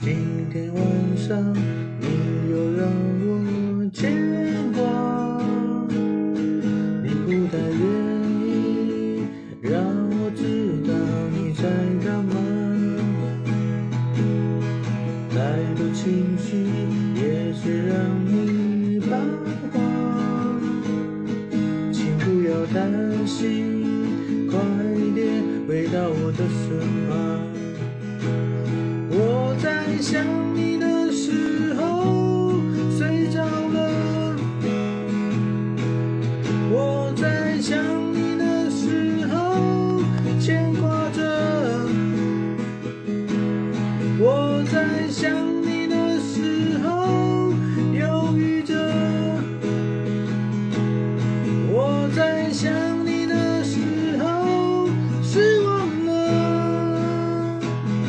今天晚上你又让我牵挂，你不太愿意让我知道你在干嘛，太多情绪也是让你彷徨，请不要担心，快点回到我的身旁。我在想。